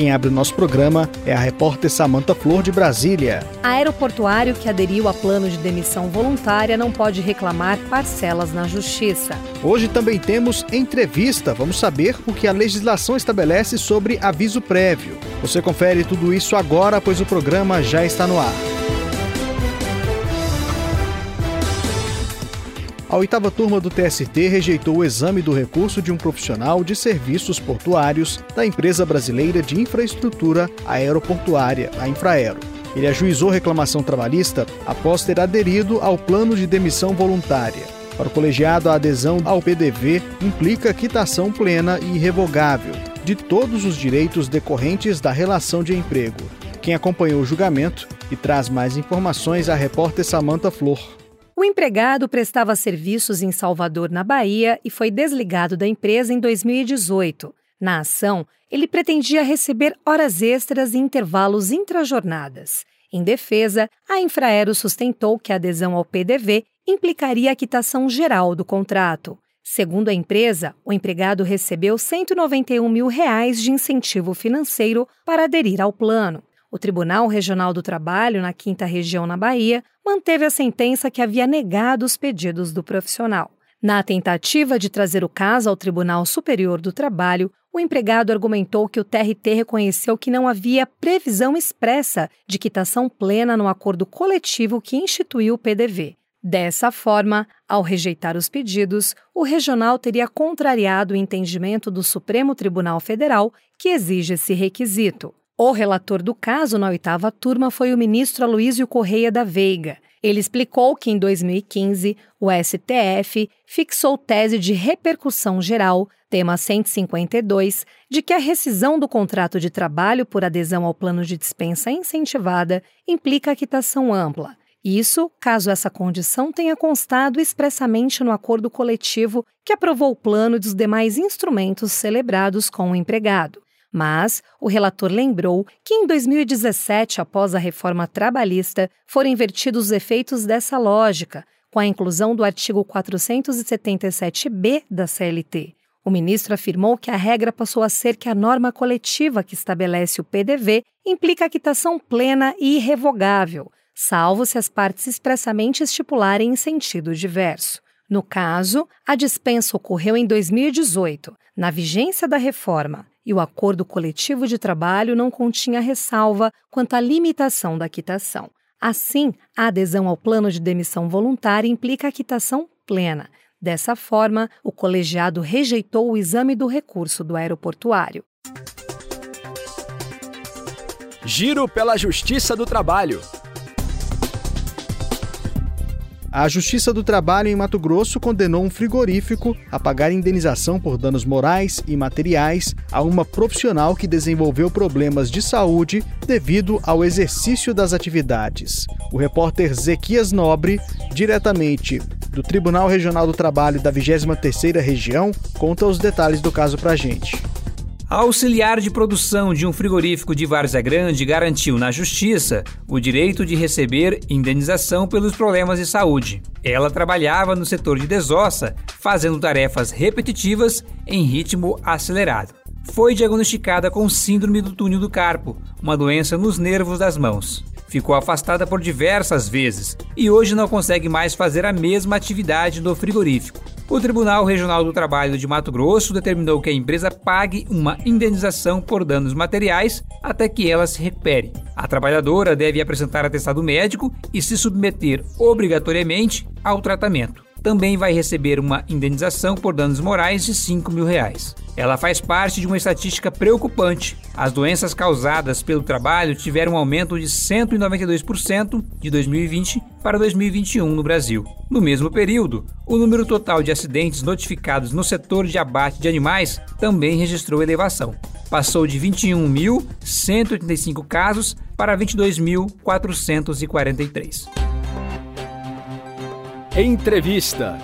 Quem abre o nosso programa é a repórter Samanta Flor de Brasília. Aeroportuário que aderiu a plano de demissão voluntária não pode reclamar parcelas na justiça. Hoje também temos entrevista. Vamos saber o que a legislação estabelece sobre aviso prévio. Você confere tudo isso agora, pois o programa já está no ar. A oitava turma do TST rejeitou o exame do recurso de um profissional de serviços portuários da empresa brasileira de infraestrutura aeroportuária, a Infraero. Ele ajuizou reclamação trabalhista após ter aderido ao plano de demissão voluntária. Para o colegiado, a adesão ao PDV implica quitação plena e irrevogável de todos os direitos decorrentes da relação de emprego. Quem acompanhou o julgamento e traz mais informações é a repórter Samanta Flor. O empregado prestava serviços em Salvador, na Bahia, e foi desligado da empresa em 2018. Na ação, ele pretendia receber horas extras e intervalos intrajornadas. Em defesa, a Infraero sustentou que a adesão ao PDV implicaria a quitação geral do contrato. Segundo a empresa, o empregado recebeu 191 mil reais de incentivo financeiro para aderir ao plano. O Tribunal Regional do Trabalho, na Quinta Região, na Bahia, manteve a sentença que havia negado os pedidos do profissional. Na tentativa de trazer o caso ao Tribunal Superior do Trabalho, o empregado argumentou que o TRT reconheceu que não havia previsão expressa de quitação plena no acordo coletivo que instituiu o PDV. Dessa forma, ao rejeitar os pedidos, o regional teria contrariado o entendimento do Supremo Tribunal Federal que exige esse requisito. O relator do caso na oitava turma foi o ministro Aloysio Correia da Veiga. Ele explicou que em 2015 o STF fixou tese de repercussão geral, tema 152, de que a rescisão do contrato de trabalho por adesão ao plano de dispensa incentivada implica quitação ampla. Isso, caso essa condição tenha constado expressamente no acordo coletivo que aprovou o plano e dos demais instrumentos celebrados com o empregado. Mas o relator lembrou que em 2017, após a reforma trabalhista, foram invertidos os efeitos dessa lógica, com a inclusão do artigo 477b da CLT. O ministro afirmou que a regra passou a ser que a norma coletiva que estabelece o PDV implica a quitação plena e irrevogável, salvo se as partes expressamente estipularem em sentido diverso. No caso, a dispensa ocorreu em 2018, na vigência da reforma, e o acordo coletivo de trabalho não continha ressalva quanto à limitação da quitação. Assim, a adesão ao plano de demissão voluntária implica a quitação plena. Dessa forma, o colegiado rejeitou o exame do recurso do aeroportuário. Giro pela Justiça do Trabalho. A Justiça do Trabalho em Mato Grosso condenou um frigorífico a pagar indenização por danos morais e materiais a uma profissional que desenvolveu problemas de saúde devido ao exercício das atividades. O repórter Zequias Nobre, diretamente do Tribunal Regional do Trabalho da 23ª Região, conta os detalhes do caso pra gente. A auxiliar de produção de um frigorífico de Várzea Grande garantiu na justiça o direito de receber indenização pelos problemas de saúde. Ela trabalhava no setor de desossa, fazendo tarefas repetitivas em ritmo acelerado. Foi diagnosticada com síndrome do túnel do carpo, uma doença nos nervos das mãos. Ficou afastada por diversas vezes e hoje não consegue mais fazer a mesma atividade no frigorífico. O Tribunal Regional do Trabalho de Mato Grosso determinou que a empresa pague uma indenização por danos materiais até que ela se recupere. A trabalhadora deve apresentar atestado médico e se submeter obrigatoriamente ao tratamento também vai receber uma indenização por danos morais de 5 mil reais. Ela faz parte de uma estatística preocupante. As doenças causadas pelo trabalho tiveram um aumento de 192% de 2020 para 2021 no Brasil. No mesmo período, o número total de acidentes notificados no setor de abate de animais também registrou elevação. Passou de 21.185 casos para 22.443. Entrevista.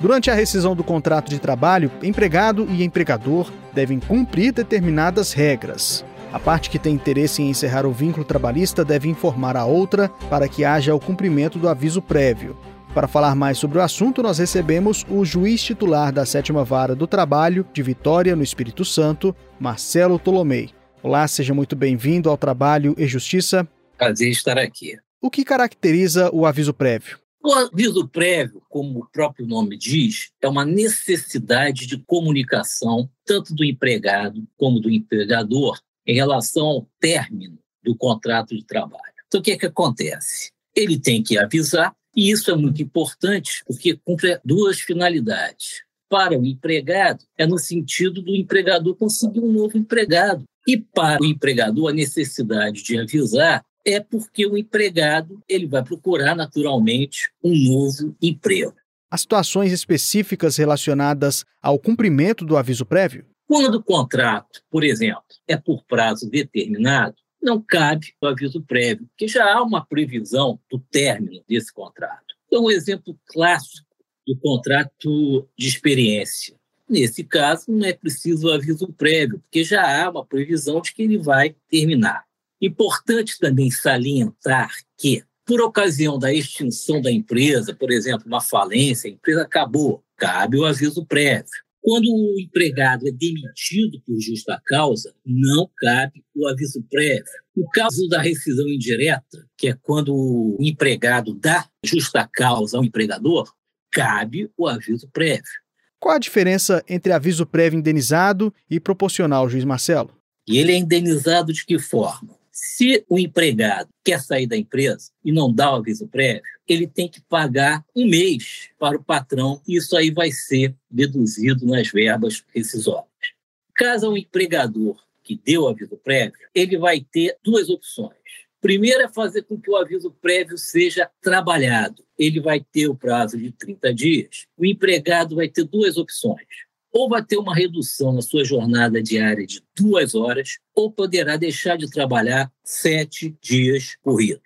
Durante a rescisão do contrato de trabalho, empregado e empregador devem cumprir determinadas regras. A parte que tem interesse em encerrar o vínculo trabalhista deve informar a outra para que haja o cumprimento do aviso prévio. Para falar mais sobre o assunto, nós recebemos o juiz titular da Sétima Vara do Trabalho de Vitória, no Espírito Santo, Marcelo Tolomei. Olá, seja muito bem-vindo ao Trabalho e Justiça. Prazer estar aqui. O que caracteriza o aviso prévio? O aviso prévio, como o próprio nome diz, é uma necessidade de comunicação tanto do empregado como do empregador em relação ao término do contrato de trabalho. Então, o que é que acontece? Ele tem que avisar e isso é muito importante porque cumpre duas finalidades. Para o empregado, é no sentido do empregador conseguir um novo empregado. E para o empregador, a necessidade de avisar é porque o empregado ele vai procurar naturalmente um novo emprego. As situações específicas relacionadas ao cumprimento do aviso prévio? Quando o contrato, por exemplo, é por prazo determinado, não cabe o aviso prévio, porque já há uma previsão do término desse contrato. Então, um exemplo clássico do contrato de experiência. Nesse caso, não é preciso o aviso prévio, porque já há uma previsão de que ele vai terminar. Importante também salientar que, por ocasião da extinção da empresa, por exemplo, uma falência, a empresa acabou, cabe o aviso prévio. Quando o empregado é demitido por justa causa, não cabe o aviso prévio. No caso da rescisão indireta, que é quando o empregado dá justa causa ao empregador, cabe o aviso prévio. Qual a diferença entre aviso prévio indenizado e proporcional, juiz Marcelo? E ele é indenizado de que forma? Se o empregado quer sair da empresa e não dá o aviso prévio, ele tem que pagar um mês para o patrão e isso aí vai ser deduzido nas verbas rescisórias. Caso o empregador que deu o aviso prévio, ele vai ter duas opções. Primeiro é fazer com que o aviso prévio seja trabalhado. Ele vai ter o prazo de 30 dias. O empregado vai ter duas opções ou vai ter uma redução na sua jornada diária de duas horas, ou poderá deixar de trabalhar sete dias corridos.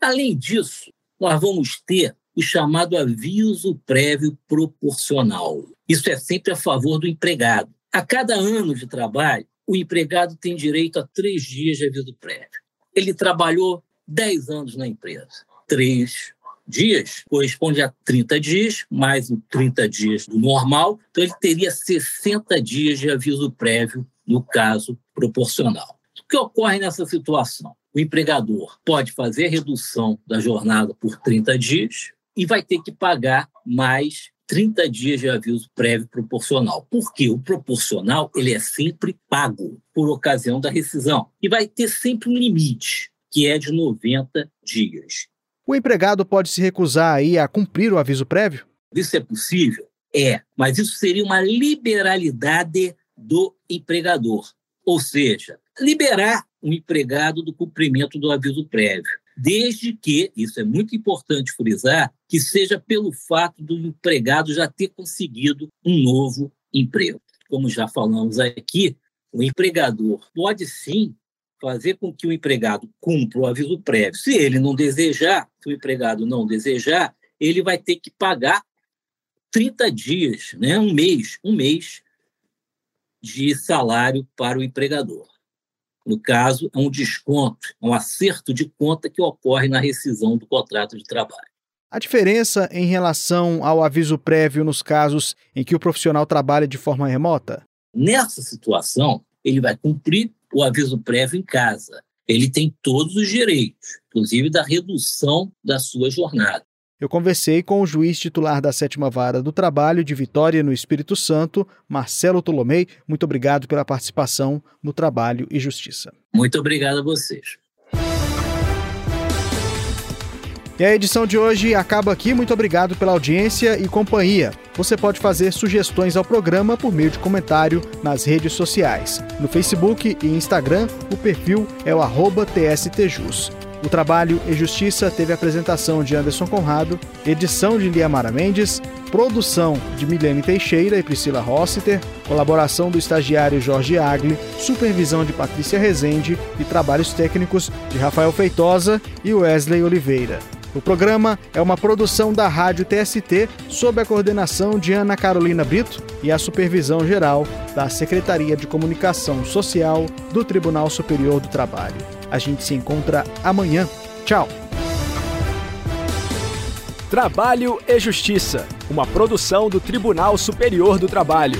Além disso, nós vamos ter o chamado aviso prévio proporcional. Isso é sempre a favor do empregado. A cada ano de trabalho, o empregado tem direito a três dias de aviso prévio. Ele trabalhou dez anos na empresa. Três dias corresponde a 30 dias, mais os 30 dias do normal, então ele teria 60 dias de aviso prévio no caso proporcional. O que ocorre nessa situação? O empregador pode fazer a redução da jornada por 30 dias e vai ter que pagar mais 30 dias de aviso prévio proporcional. Porque o proporcional ele é sempre pago por ocasião da rescisão e vai ter sempre um limite, que é de 90 dias. O empregado pode se recusar aí a cumprir o aviso prévio? Isso é possível? É, mas isso seria uma liberalidade do empregador. Ou seja, liberar o empregado do cumprimento do aviso prévio. Desde que, isso é muito importante frisar, que seja pelo fato do empregado já ter conseguido um novo emprego. Como já falamos aqui, o empregador pode sim fazer com que o empregado cumpra o aviso prévio. Se ele não desejar, se o empregado não desejar, ele vai ter que pagar 30 dias, né, um mês, um mês de salário para o empregador. No caso, é um desconto, um acerto de conta que ocorre na rescisão do contrato de trabalho. A diferença em relação ao aviso prévio nos casos em que o profissional trabalha de forma remota? Nessa situação, ele vai cumprir o aviso prévio em casa. Ele tem todos os direitos, inclusive da redução da sua jornada. Eu conversei com o juiz titular da Sétima Vara do Trabalho de Vitória, no Espírito Santo, Marcelo Tolomei. Muito obrigado pela participação no Trabalho e Justiça. Muito obrigado a vocês. E a edição de hoje acaba aqui. Muito obrigado pela audiência e companhia. Você pode fazer sugestões ao programa por meio de comentário nas redes sociais. No Facebook e Instagram, o perfil é o TSTJus. O Trabalho e Justiça teve apresentação de Anderson Conrado, edição de Liamara Mendes, produção de Milene Teixeira e Priscila Rossiter, colaboração do estagiário Jorge Agli, supervisão de Patrícia Rezende e trabalhos técnicos de Rafael Feitosa e Wesley Oliveira. O programa é uma produção da Rádio TST sob a coordenação de Ana Carolina Brito e a supervisão geral da Secretaria de Comunicação Social do Tribunal Superior do Trabalho. A gente se encontra amanhã. Tchau. Trabalho e Justiça, uma produção do Tribunal Superior do Trabalho.